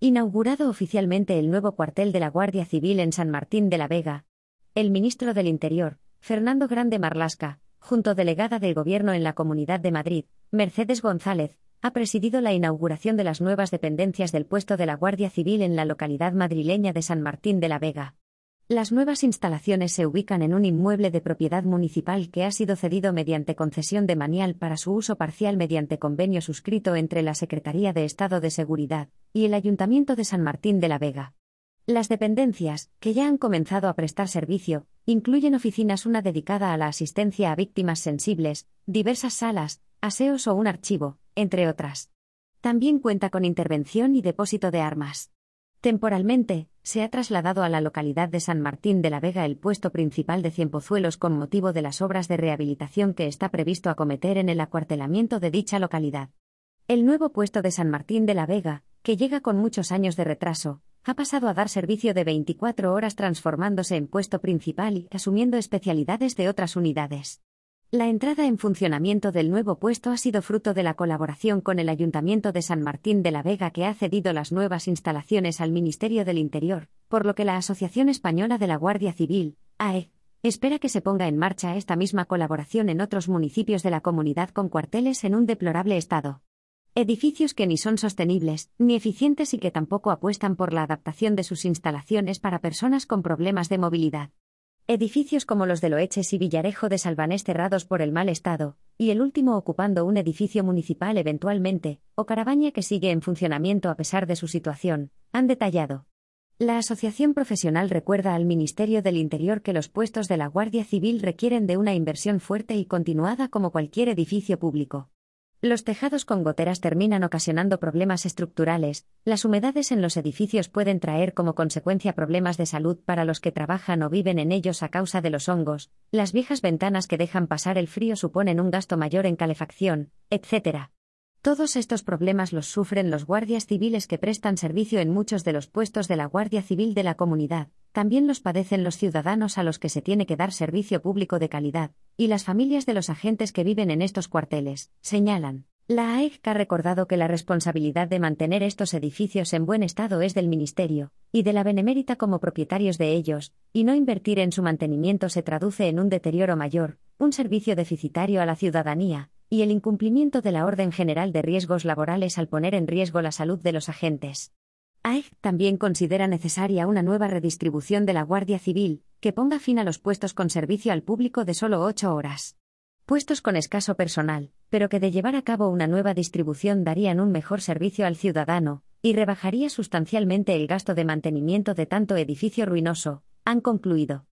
Inaugurado oficialmente el nuevo cuartel de la Guardia Civil en San Martín de la Vega, el ministro del Interior, Fernando Grande Marlasca, junto delegada del Gobierno en la Comunidad de Madrid, Mercedes González, ha presidido la inauguración de las nuevas dependencias del puesto de la Guardia Civil en la localidad madrileña de San Martín de la Vega. Las nuevas instalaciones se ubican en un inmueble de propiedad municipal que ha sido cedido mediante concesión de manial para su uso parcial mediante convenio suscrito entre la Secretaría de Estado de Seguridad y el Ayuntamiento de San Martín de la Vega. Las dependencias, que ya han comenzado a prestar servicio, incluyen oficinas una dedicada a la asistencia a víctimas sensibles, diversas salas, aseos o un archivo, entre otras. También cuenta con intervención y depósito de armas. Temporalmente, se ha trasladado a la localidad de San Martín de la Vega el puesto principal de Cienpozuelos con motivo de las obras de rehabilitación que está previsto acometer en el acuartelamiento de dicha localidad. El nuevo puesto de San Martín de la Vega, que llega con muchos años de retraso, ha pasado a dar servicio de 24 horas transformándose en puesto principal y asumiendo especialidades de otras unidades. La entrada en funcionamiento del nuevo puesto ha sido fruto de la colaboración con el Ayuntamiento de San Martín de la Vega que ha cedido las nuevas instalaciones al Ministerio del Interior, por lo que la Asociación Española de la Guardia Civil, AE, espera que se ponga en marcha esta misma colaboración en otros municipios de la comunidad con cuarteles en un deplorable estado. Edificios que ni son sostenibles, ni eficientes y que tampoco apuestan por la adaptación de sus instalaciones para personas con problemas de movilidad. Edificios como los de Loeches y Villarejo de Salvanés cerrados por el mal estado, y el último ocupando un edificio municipal eventualmente, o Carabaña que sigue en funcionamiento a pesar de su situación, han detallado. La Asociación Profesional recuerda al Ministerio del Interior que los puestos de la Guardia Civil requieren de una inversión fuerte y continuada como cualquier edificio público. Los tejados con goteras terminan ocasionando problemas estructurales, las humedades en los edificios pueden traer como consecuencia problemas de salud para los que trabajan o viven en ellos a causa de los hongos, las viejas ventanas que dejan pasar el frío suponen un gasto mayor en calefacción, etc. Todos estos problemas los sufren los guardias civiles que prestan servicio en muchos de los puestos de la Guardia Civil de la comunidad, también los padecen los ciudadanos a los que se tiene que dar servicio público de calidad, y las familias de los agentes que viven en estos cuarteles, señalan. La AEC ha recordado que la responsabilidad de mantener estos edificios en buen estado es del Ministerio, y de la Benemérita como propietarios de ellos, y no invertir en su mantenimiento se traduce en un deterioro mayor, un servicio deficitario a la ciudadanía, y el incumplimiento de la Orden General de Riesgos Laborales al poner en riesgo la salud de los agentes. AEG también considera necesaria una nueva redistribución de la Guardia Civil, que ponga fin a los puestos con servicio al público de solo ocho horas. Puestos con escaso personal, pero que de llevar a cabo una nueva distribución darían un mejor servicio al ciudadano, y rebajaría sustancialmente el gasto de mantenimiento de tanto edificio ruinoso, han concluido.